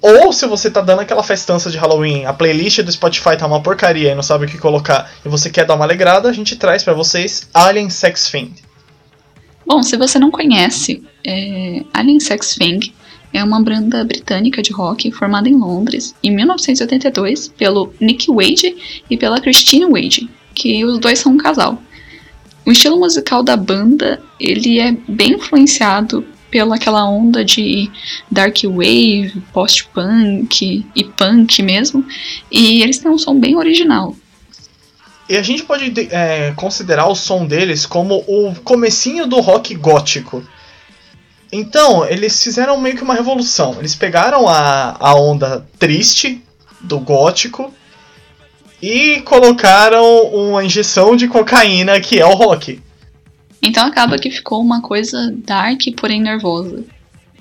[SPEAKER 2] Ou se você tá dando aquela festança de Halloween, a playlist do Spotify tá uma porcaria e não sabe o que colocar, e você quer dar uma alegrada, a gente traz para vocês Alien Sex Fiend.
[SPEAKER 1] Bom, se você não conhece, é, Alien Sex Fiend é uma banda britânica de rock formada em Londres em 1982 pelo Nick Wade e pela Christine Wade, que os dois são um casal. O estilo musical da banda ele é bem influenciado pela aquela onda de dark wave, post-punk e punk mesmo, e eles têm um som bem original.
[SPEAKER 2] E a gente pode é, considerar o som deles como o comecinho do rock gótico. Então, eles fizeram meio que uma revolução. Eles pegaram a, a onda triste do gótico e colocaram uma injeção de cocaína que é o rock.
[SPEAKER 1] Então acaba que ficou uma coisa dark, porém nervosa.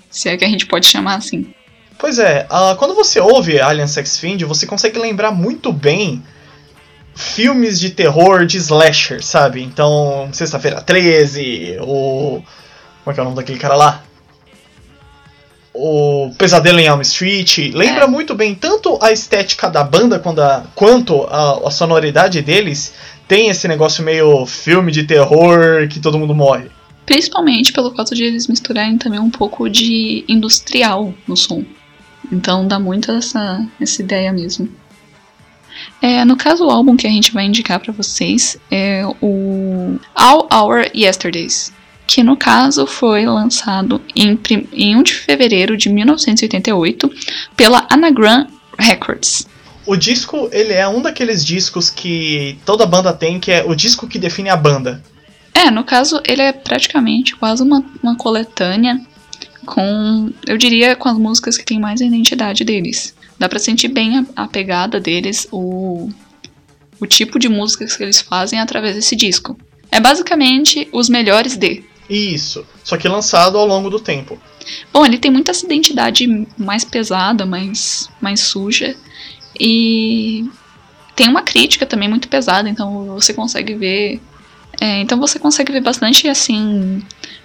[SPEAKER 1] Se é que a gente pode chamar assim.
[SPEAKER 2] Pois é, uh, quando você ouve Alien Sex Fiend, você consegue lembrar muito bem filmes de terror de slasher, sabe? Então, Sexta-feira 13, o. Como é que é o nome daquele cara lá? O Pesadelo em Elm Street. Lembra é. muito bem tanto a estética da banda quanto a, quanto a, a sonoridade deles tem esse negócio meio filme de terror que todo mundo morre.
[SPEAKER 1] Principalmente pelo fato de eles misturarem também um pouco de industrial no som. Então dá muito essa, essa ideia mesmo. É, no caso, o álbum que a gente vai indicar para vocês é o All Our Yesterdays, que no caso foi lançado em, em 1 de fevereiro de 1988 pela Anagram Records.
[SPEAKER 2] O disco, ele é um daqueles discos que toda banda tem, que é o disco que define a banda.
[SPEAKER 1] É, no caso, ele é praticamente quase uma, uma coletânea com, eu diria, com as músicas que tem mais a identidade deles. Dá pra sentir bem a, a pegada deles, o, o tipo de músicas que eles fazem através desse disco. É basicamente os melhores de.
[SPEAKER 2] Isso, só que lançado ao longo do tempo.
[SPEAKER 1] Bom, ele tem muita essa identidade mais pesada, mais, mais suja. E tem uma crítica também muito pesada, então você consegue ver. É, então você consegue ver bastante assim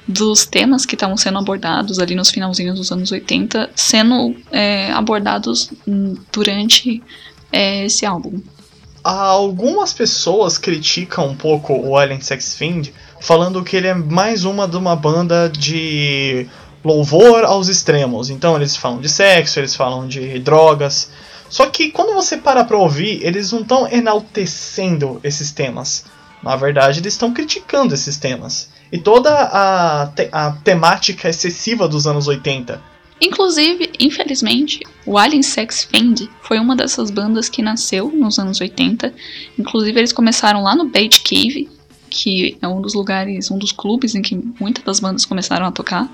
[SPEAKER 1] dos temas que estavam sendo abordados ali nos finalzinhos dos anos 80 sendo é, abordados durante é, esse álbum.
[SPEAKER 2] Algumas pessoas criticam um pouco o Alien Sex Fiend, falando que ele é mais uma de uma banda de louvor aos extremos. Então eles falam de sexo, eles falam de drogas. Só que quando você para pra ouvir, eles não estão enaltecendo esses temas. Na verdade, eles estão criticando esses temas. E toda a, te a temática excessiva dos anos 80.
[SPEAKER 1] Inclusive, infelizmente, o Alien Sex Fiend foi uma dessas bandas que nasceu nos anos 80. Inclusive, eles começaram lá no Bait Cave, que é um dos lugares, um dos clubes em que muitas das bandas começaram a tocar.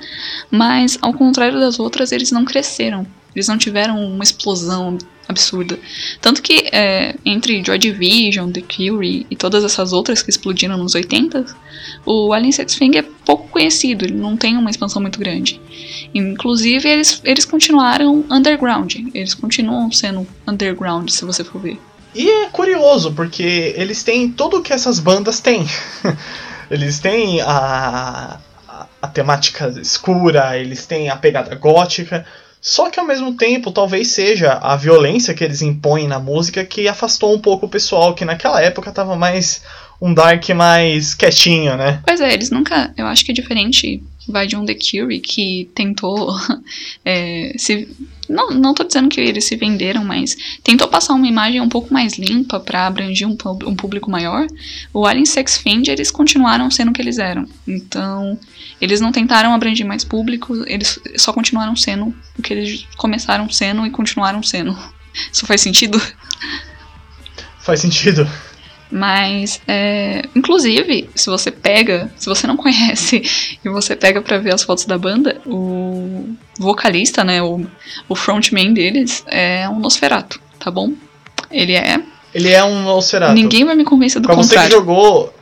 [SPEAKER 1] Mas, ao contrário das outras, eles não cresceram. Eles não tiveram uma explosão absurda. Tanto que é, entre Joy Division, The Cure e todas essas outras que explodiram nos 80, o Alien Fang é pouco conhecido, ele não tem uma expansão muito grande. Inclusive, eles, eles continuaram underground, eles continuam sendo underground, se você for ver.
[SPEAKER 2] E é curioso, porque eles têm tudo o que essas bandas têm. eles têm a, a, a temática escura, eles têm a pegada gótica, só que ao mesmo tempo, talvez seja a violência que eles impõem na música que afastou um pouco o pessoal que naquela época tava mais um dark mais quietinho, né?
[SPEAKER 1] Pois é, eles nunca, eu acho que é diferente vai de um The Curie que tentou é, se não, não tô dizendo que eles se venderam, mas tentou passar uma imagem um pouco mais limpa para abranger um, um, público maior. O Alien Sex Fiend, eles continuaram sendo o que eles eram. Então, eles não tentaram abranger mais público, eles só continuaram sendo o que eles começaram sendo e continuaram sendo. Isso faz sentido?
[SPEAKER 2] Faz sentido.
[SPEAKER 1] Mas, é, inclusive, se você pega, se você não conhece e você pega para ver as fotos da banda, o vocalista, né, o, o frontman deles é um Nosferato, tá bom? Ele é.
[SPEAKER 2] Ele é um Nosferato.
[SPEAKER 1] Ninguém vai me convencer do
[SPEAKER 2] pra
[SPEAKER 1] contrário.
[SPEAKER 2] Você que jogou,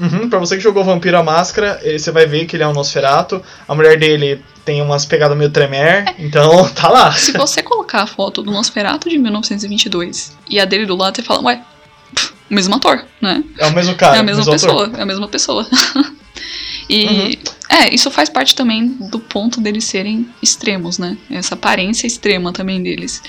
[SPEAKER 2] uhum, pra você que jogou Vampiro a Máscara, você vai ver que ele é um Nosferato. A mulher dele tem umas pegadas meio tremer, é. então tá lá.
[SPEAKER 1] Se você colocar a foto do Nosferato de 1922 e a dele do lado, você fala, ué, o mesmo ator, né?
[SPEAKER 2] É o mesmo cara.
[SPEAKER 1] É a mesma pessoa, ator. é a mesma pessoa. e uhum. é, isso faz parte também do ponto deles serem extremos, né? Essa aparência extrema também deles.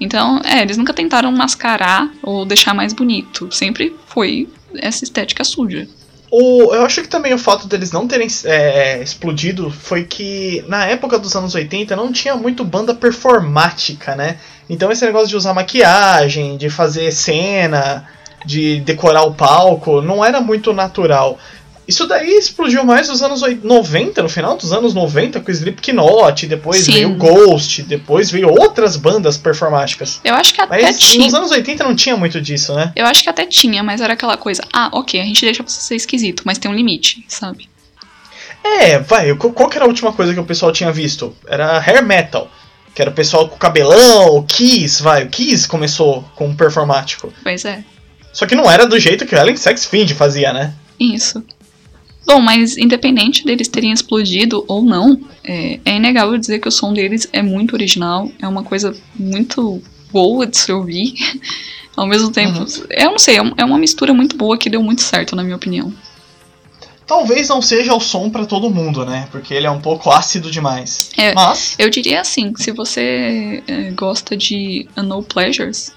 [SPEAKER 1] Então, é, eles nunca tentaram mascarar ou deixar mais bonito. Sempre foi essa estética suja.
[SPEAKER 2] O, eu acho que também o fato deles não terem é, explodido foi que na época dos anos 80 não tinha muito banda performática, né? Então esse negócio de usar maquiagem, de fazer cena, de decorar o palco, não era muito natural. Isso daí explodiu mais nos anos 90, no final dos anos 90, com o Slipknot, depois Sim. veio Ghost, depois veio outras bandas performáticas.
[SPEAKER 1] Eu acho que até
[SPEAKER 2] mas
[SPEAKER 1] tinha.
[SPEAKER 2] Nos anos 80 não tinha muito disso, né?
[SPEAKER 1] Eu acho que até tinha, mas era aquela coisa, ah, ok, a gente deixa você ser esquisito, mas tem um limite, sabe?
[SPEAKER 2] É, vai, qual que era a última coisa que o pessoal tinha visto? Era hair metal. Que era o pessoal com cabelão, o Kiss, vai, o Kiss começou com um performático.
[SPEAKER 1] Pois é.
[SPEAKER 2] Só que não era do jeito que o Ellen Sex Fiend fazia, né?
[SPEAKER 1] Isso. Bom, mas independente deles terem explodido ou não, é, é, inegável dizer que o som deles é muito original, é uma coisa muito boa de se ouvir. Ao mesmo tempo, uhum. eu não sei, é, é uma mistura muito boa que deu muito certo, na minha opinião.
[SPEAKER 2] Talvez não seja o som para todo mundo, né? Porque ele é um pouco ácido demais.
[SPEAKER 1] É,
[SPEAKER 2] Mas
[SPEAKER 1] eu diria assim, se você é, gosta de No Pleasures,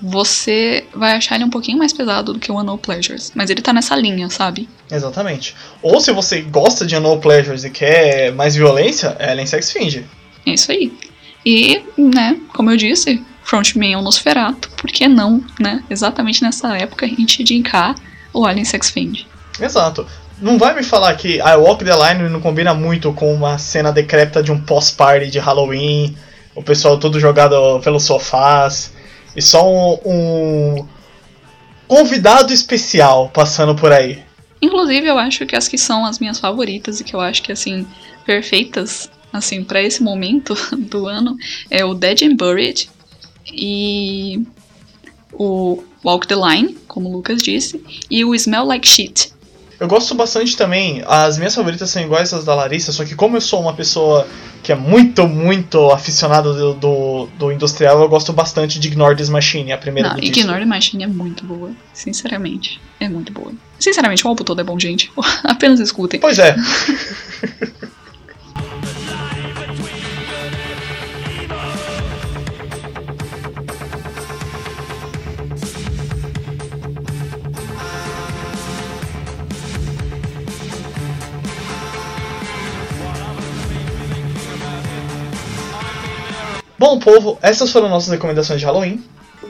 [SPEAKER 1] você vai achar ele um pouquinho mais pesado do que o Unknown Pleasures. Mas ele tá nessa linha, sabe?
[SPEAKER 2] Exatamente. Ou se você gosta de Unknown Pleasures e quer mais violência, é Ellen Sex Finge.
[SPEAKER 1] É isso aí. E, né, como eu disse, Frontman é um Nosferato, por que não, né? Exatamente nessa época a gente indicar o Alien Sex Fiend.
[SPEAKER 2] Exato. Não vai me falar que I Walk the Line não combina muito com uma cena decrépita de um pós-party de Halloween, o pessoal todo jogado pelos sofás. E só um, um convidado especial passando por aí.
[SPEAKER 1] Inclusive, eu acho que as que são as minhas favoritas e que eu acho que, assim, perfeitas, assim, para esse momento do ano, é o Dead and Buried e o Walk the Line, como o Lucas disse, e o Smell Like Shit.
[SPEAKER 2] Eu gosto bastante também, as minhas favoritas são iguais às da Larissa, só que como eu sou uma pessoa que é muito, muito aficionado do, do, do, industrial, eu gosto bastante de Ignore This Machine, a primeira
[SPEAKER 1] Não,
[SPEAKER 2] do
[SPEAKER 1] Ignore This Machine é muito boa, sinceramente, é muito boa. Sinceramente, o álbum todo é bom, gente. Apenas escutem.
[SPEAKER 2] Pois é. Bom, povo, essas foram nossas recomendações de Halloween.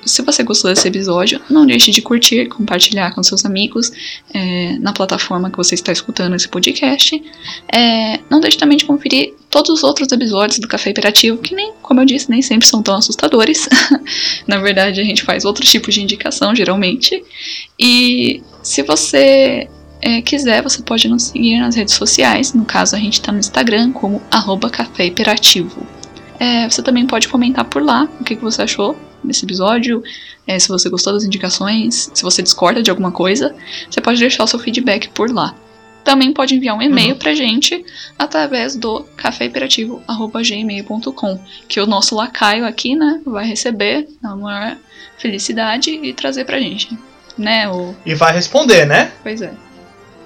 [SPEAKER 1] Se você gostou desse episódio, não deixe de curtir, compartilhar com seus amigos é, na plataforma que você está escutando esse podcast. É, não deixe também de conferir todos os outros episódios do Café Imperativo, que nem, como eu disse, nem sempre são tão assustadores. na verdade, a gente faz outros tipos de indicação, geralmente. E se você é, quiser, você pode nos seguir nas redes sociais. No caso, a gente está no Instagram como arroba Café Imperativo. É, você também pode comentar por lá o que, que você achou desse episódio, é, se você gostou das indicações, se você discorda de alguma coisa, você pode deixar o seu feedback por lá. Também pode enviar um e-mail uhum. pra gente através do caféimperativo.gmail.com, que o nosso lacaio aqui, né, vai receber na maior felicidade e trazer pra gente, né? O...
[SPEAKER 2] E vai responder, né?
[SPEAKER 1] Pois é.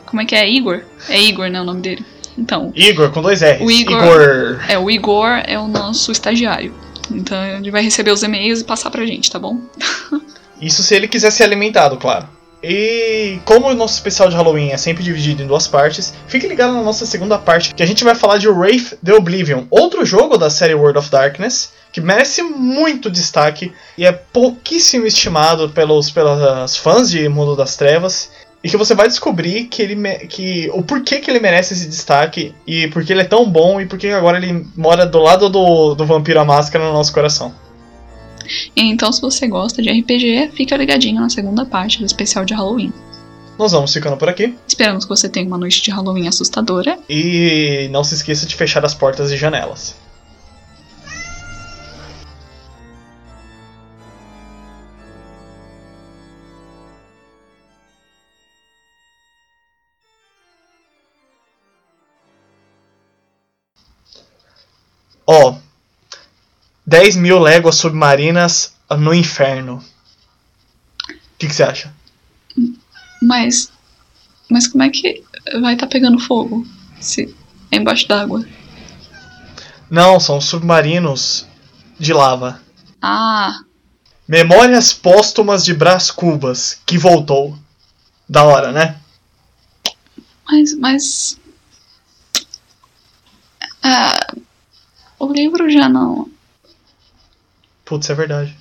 [SPEAKER 1] Como é que é? Igor? É Igor, né, o nome dele. Então.
[SPEAKER 2] Igor, com dois R's.
[SPEAKER 1] O Igor, Igor. É, o Igor é o nosso estagiário. Então ele vai receber os e-mails e passar pra gente, tá bom?
[SPEAKER 2] Isso se ele quiser ser alimentado, claro. E como o nosso especial de Halloween é sempre dividido em duas partes, fique ligado na nossa segunda parte, que a gente vai falar de Wraith the Oblivion, outro jogo da série World of Darkness, que merece muito destaque e é pouquíssimo estimado pelos pelas fãs de Mundo das Trevas. E que você vai descobrir que ele que o porquê que ele merece esse destaque e porque ele é tão bom e porque agora ele mora do lado do, do Vampiro à Máscara no nosso coração.
[SPEAKER 1] Então, se você gosta de RPG, fica ligadinho na segunda parte do especial de Halloween.
[SPEAKER 2] Nós vamos ficando por aqui.
[SPEAKER 1] Esperamos que você tenha uma noite de Halloween assustadora.
[SPEAKER 2] E não se esqueça de fechar as portas e janelas. Ó, oh, 10 mil léguas submarinas no inferno. O que, que você acha?
[SPEAKER 1] Mas. Mas como é que vai estar tá pegando fogo? Se é embaixo d'água?
[SPEAKER 2] Não, são submarinos de lava.
[SPEAKER 1] Ah.
[SPEAKER 2] Memórias póstumas de Brás Cubas, que voltou. Da hora, né?
[SPEAKER 1] Mas. Mas. Ah, o livro já não.
[SPEAKER 2] Putz, é verdade.